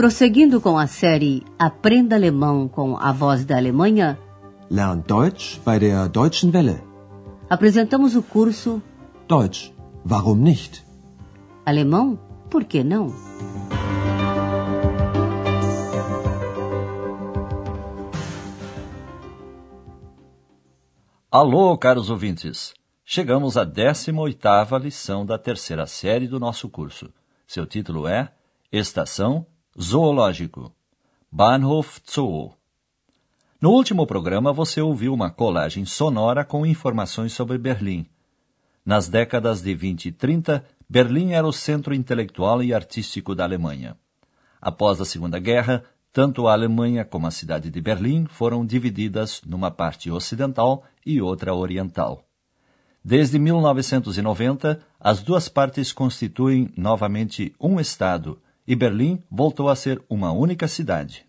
Prosseguindo com a série Aprenda Alemão com a Voz da Alemanha, Lernt Deutsch bei der Deutschen Welle. apresentamos o curso Deutsch, warum nicht? Alemão, por que não? Alô, caros ouvintes! Chegamos à 18ª lição da terceira série do nosso curso. Seu título é Estação Zoológico. Bahnhof Zoo. No último programa, você ouviu uma colagem sonora com informações sobre Berlim. Nas décadas de 20 e 30, Berlim era o centro intelectual e artístico da Alemanha. Após a Segunda Guerra, tanto a Alemanha como a cidade de Berlim foram divididas numa parte ocidental e outra oriental. Desde 1990, as duas partes constituem novamente um Estado e Berlim voltou a ser uma única cidade.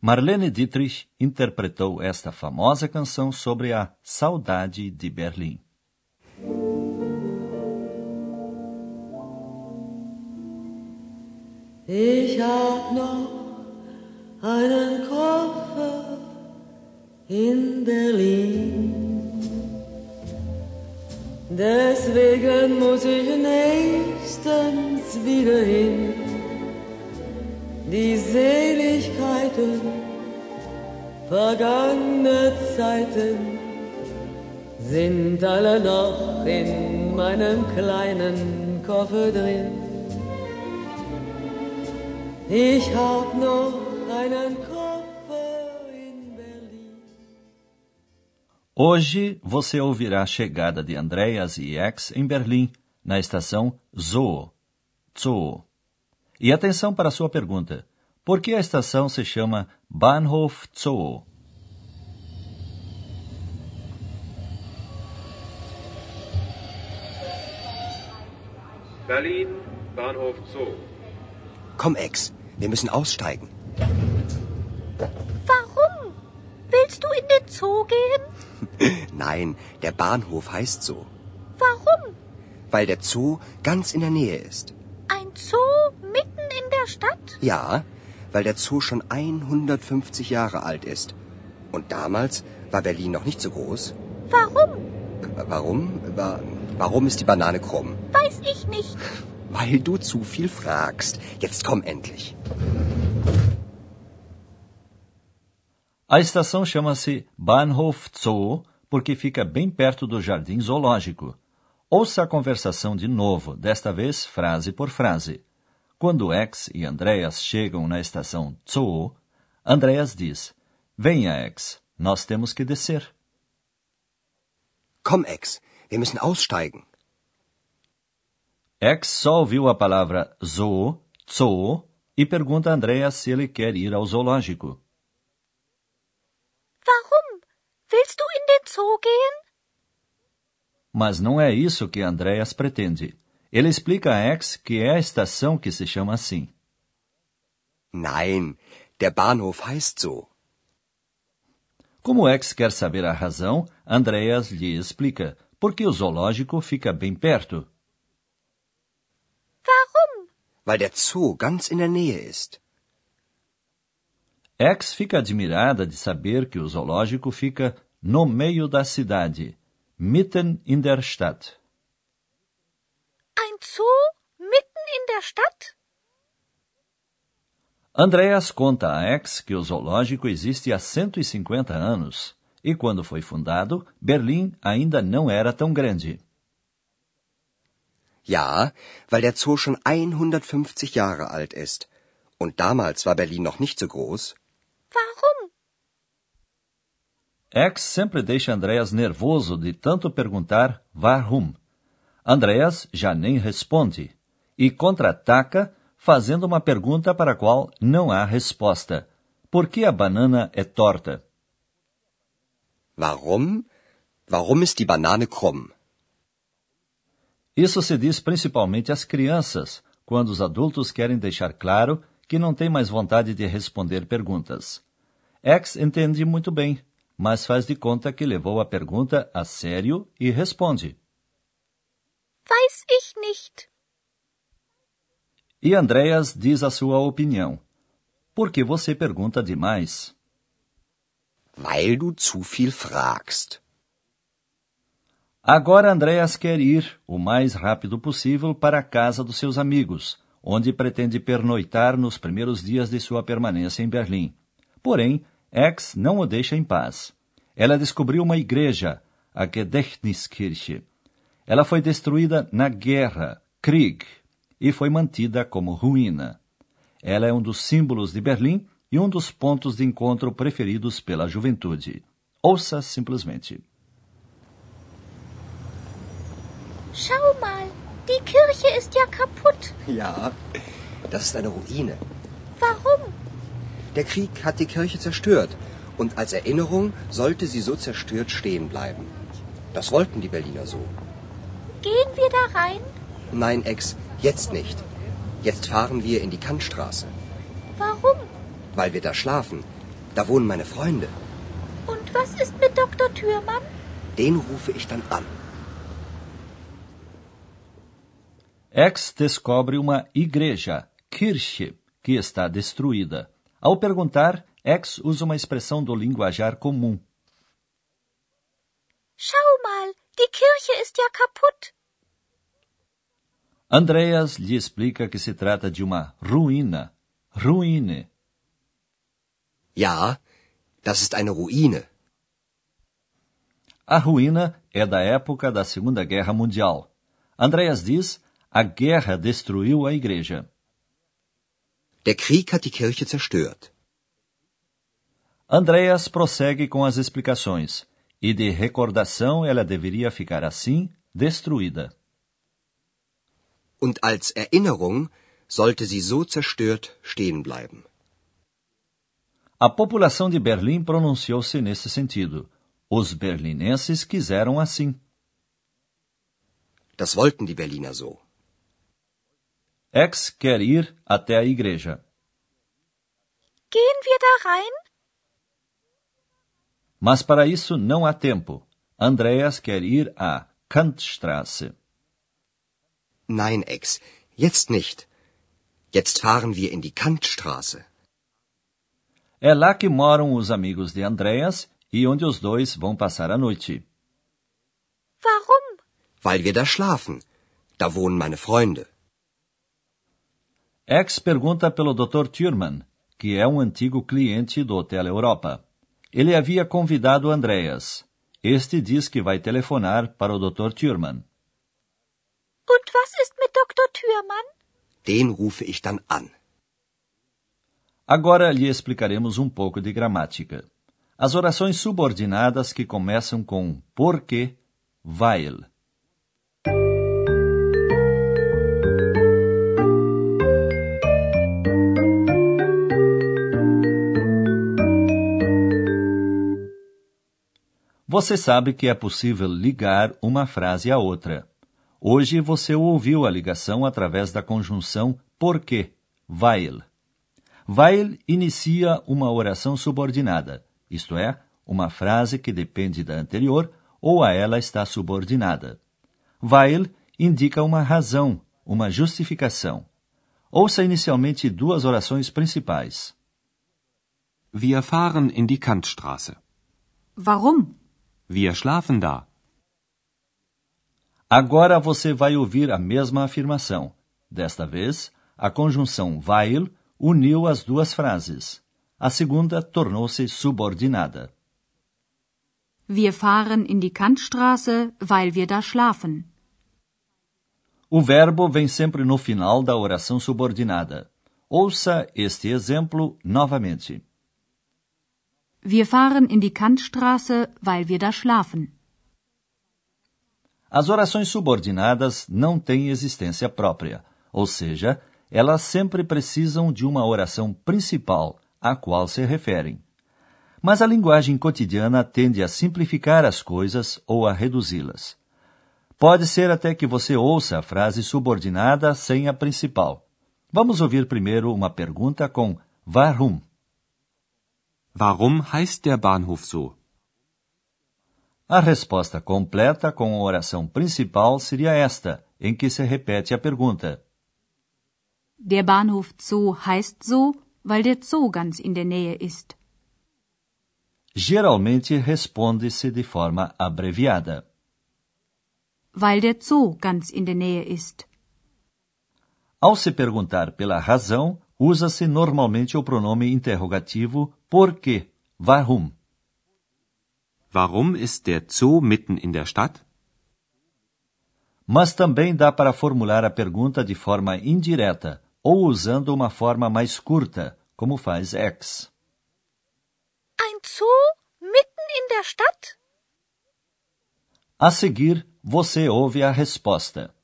Marlene Dietrich interpretou esta famosa canção sobre a saudade de Berlim. Ich hab noch einen Koffer in Berlin. Deswegen muss ich nächstens wieder hin. Die Seligkeiten vergangener Zeiten sind alle noch in meinem kleinen Koffer drin. Ich hab noch einen Koffer in Berlin. Hoje você ouvirá a chegada de Andreas e X em Berlim, na estação Zoo. Zoo. E atenção para a sua pergunta. Por que a estação se chama Bahnhof Zoo? Berlin, Bahnhof Zoo. Komm, Ex, wir müssen aussteigen. Warum? Willst du in den Zoo gehen? Nein, der Bahnhof heißt so. Warum? Weil der Zoo ganz in der Nähe ist. Ein Zoo der Stadt? Ja, weil der Zoo schon 150 Jahre alt ist. Und damals war Berlin noch nicht so groß. Warum? Äh, Warum? Wa- Warum ist die Banane krumm? Weiß ich nicht. Weil du zu viel fragst. Jetzt komm endlich. A estação chama-se Bahnhof Zoo porque fica bem perto do Jardim Zoológico. Ouça a conversação de novo, desta vez frase por frase. Quando X e Andreas chegam na estação Zoo, Andreas diz: Venha, X, nós temos que descer. Komm, Ex, wir müssen aussteigen. X só ouviu a palavra zoo, zoo, e pergunta a Andreas se ele quer ir ao zoológico. Warum? Willst du in den Zoo gehen? Mas não é isso que Andreas pretende. Ele explica a X que é a estação que se chama assim. Nein, der Bahnhof heißt so. Como X quer saber a razão, Andreas lhe explica porque o zoológico fica bem perto. Warum? Weil der Zoo ganz in der Nähe ist. X fica admirada de saber que o zoológico fica no meio da cidade, mitten in der Stadt. Zoo mitten in der Stadt? Andreas conta a X que o zoológico existe há 150 anos e, quando foi fundado, Berlim ainda não era tão grande. Ja, weil der Zoo schon 150 Jahre alt ist. Und damals war Berlin noch nicht so groß. Warum? X sempre deixa Andreas nervoso de tanto perguntar warum. Andreas já nem responde e contra-ataca fazendo uma pergunta para a qual não há resposta. Por que a banana é torta? Warum? Warum ist die Banane krumm? Isso se diz principalmente às crianças, quando os adultos querem deixar claro que não têm mais vontade de responder perguntas. X entende muito bem, mas faz de conta que levou a pergunta a sério e responde. Weiß ich nicht. E Andreas diz a sua opinião. Por que você pergunta demais? Weil du zu viel fragst. Agora Andreas quer ir, o mais rápido possível, para a casa dos seus amigos, onde pretende pernoitar nos primeiros dias de sua permanência em Berlim. Porém, X não o deixa em paz. Ela descobriu uma igreja, a Gedächtniskirche. Ela foi destruída na guerra, Krieg, e foi mantida como ruína. Ela é um dos símbolos de Berlim e um dos pontos de encontro preferidos pela juventude. Ouça simplesmente. Schau mal, die Kirche ist ja kaputt. Ja, das ist eine Ruine. Warum? Der Krieg hat die Kirche zerstört und als Erinnerung sollte sie so zerstört stehen bleiben. Das wollten die Berliner so. Gehen wir da rein? Nein, Ex, jetzt nicht. Jetzt fahren wir in die Kantstraße. Warum? Weil wir da schlafen. Da wohnen meine Freunde. Und was ist mit Dr. Thürmann? Den rufe ich dann an. X descobre uma igreja, Kirche, que está destruída. Ao perguntar, X usa uma expressão do linguajar comum. Schau mal, die Kirche ist ja kaputt. Andreas lhe explica que se trata de uma ruína, Ruine. Ja, das ist eine Ruine. A ruína é da época da Segunda Guerra Mundial. Andreas diz: a guerra destruiu a igreja. Der Krieg hat die Kirche zerstört. Andreas prossegue com as explicações, e de recordação ela deveria ficar assim, destruída. Und als Erinnerung sollte sie so zerstört stehen bleiben. A população de Berlim pronunciou-se nesse sentido. Os berlinenses quiseram assim. Das wollten die Berliner so. X quer ir até a igreja. Gehen wir da rein? Mas para isso não há tempo. Andreas quer ir à Kantstraße. Nein, Ex, jetzt nicht. Jetzt fahren wir in die Kantstraße. É lá que moram os amigos de Andreas e onde os dois vão passar a noite. Warum? Weil wir da schlafen. Da wohnen meine Freunde. X pergunta pelo Dr. Thurman, que é um antigo cliente do Hotel Europa. Ele havia convidado Andreas. Este diz que vai telefonar para o Dr. Thurman. Und was ist mit Dr. Thürmann? Den rufe ich dann an. Agora lhe explicaremos um pouco de gramática. As orações subordinadas que começam com porque, weil. Você sabe que é possível ligar uma frase à outra. Hoje você ouviu a ligação através da conjunção porque, weil. Weil inicia uma oração subordinada, isto é, uma frase que depende da anterior ou a ela está subordinada. Weil indica uma razão, uma justificação. Ouça inicialmente duas orações principais. Wir fahren in die Kantstraße. Warum? Wir schlafen da. Agora você vai ouvir a mesma afirmação. Desta vez, a conjunção weil uniu as duas frases. A segunda tornou-se subordinada. Wir fahren in die Kantstraße, weil wir da schlafen. O verbo vem sempre no final da oração subordinada. Ouça este exemplo novamente. Wir fahren in die Kantstraße, weil wir da schlafen. As orações subordinadas não têm existência própria, ou seja, elas sempre precisam de uma oração principal, à qual se referem. Mas a linguagem cotidiana tende a simplificar as coisas ou a reduzi-las. Pode ser até que você ouça a frase subordinada sem a principal. Vamos ouvir primeiro uma pergunta com warum. Warum heißt der Bahnhof so? A resposta completa com a oração principal seria esta, em que se repete a pergunta. Der Bahnhof Zoo heißt so, weil der Zoo ganz in der Nähe ist. Geralmente responde-se de forma abreviada. Weil der Zoo ganz in der Nähe ist. Ao se perguntar pela razão, usa-se normalmente o pronome interrogativo por quê, warum. Warum ist der Zoo mitten in der Stadt? Mas também dá para formular a pergunta de forma indireta ou usando uma forma mais curta, como faz X. Ein Zoo mitten in der Stadt? A seguir, você ouve a resposta.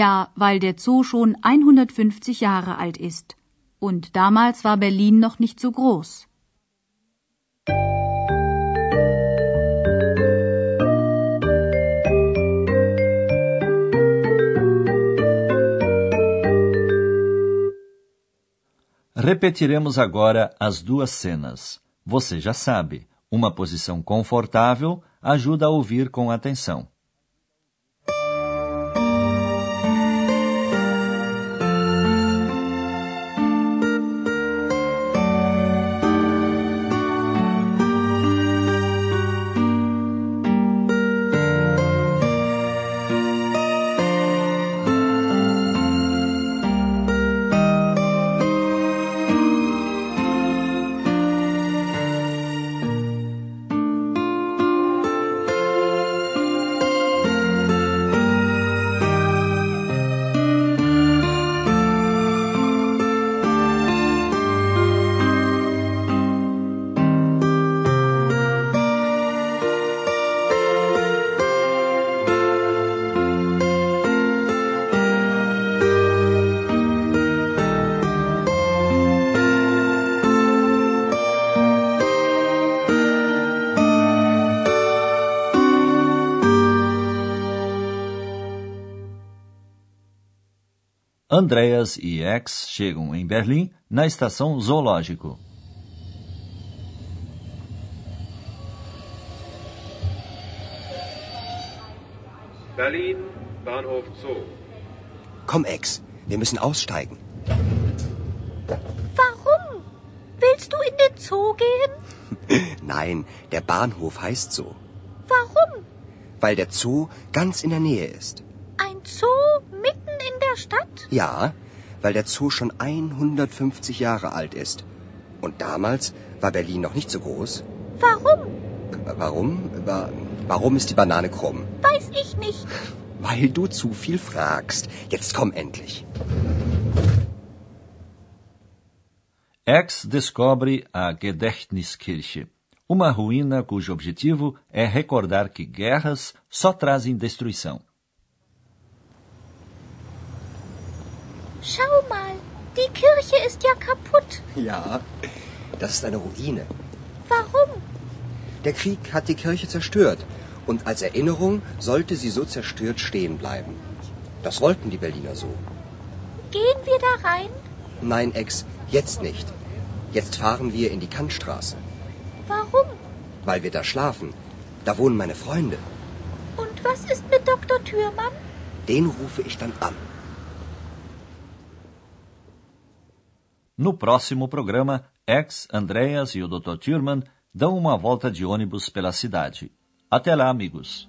Ja, weil der Zoo schon 150 Jahre alt ist. Und damals war Berlin noch nicht so groß. Repetiremos agora as duas cenas. Você já sabe, uma posição confortável ajuda a ouvir com atenção. Andreas e X chegam em Berlim na estação Zoológico. Berlin, Bahnhof Zoo. Komm, Ex, wir müssen aussteigen. Warum? Willst du in den Zoo gehen? Nein, der Bahnhof heißt so. Warum? Weil der Zoo ganz in der Nähe ist. Ein Zoo der Stadt? Ja, weil der Zoo schon 150 Jahre alt ist. Und damals war Berlin noch nicht so groß. Warum? Warum? Wa- Warum ist die Banane krumm? Weiß ich nicht. Weil du zu viel fragst. Jetzt komm endlich. X descobre a Gedächtniskirche, uma ruína cujo objetivo é recordar que guerras só trazem destruição. Schau mal, die Kirche ist ja kaputt. Ja, das ist eine Ruine. Warum? Der Krieg hat die Kirche zerstört. Und als Erinnerung sollte sie so zerstört stehen bleiben. Das wollten die Berliner so. Gehen wir da rein? Nein, Ex, jetzt nicht. Jetzt fahren wir in die Kantstraße. Warum? Weil wir da schlafen. Da wohnen meine Freunde. Und was ist mit Dr. Thürmann? Den rufe ich dann an. No próximo programa, X, Andreas e o Dr. Thurman dão uma volta de ônibus pela cidade. Até lá, amigos!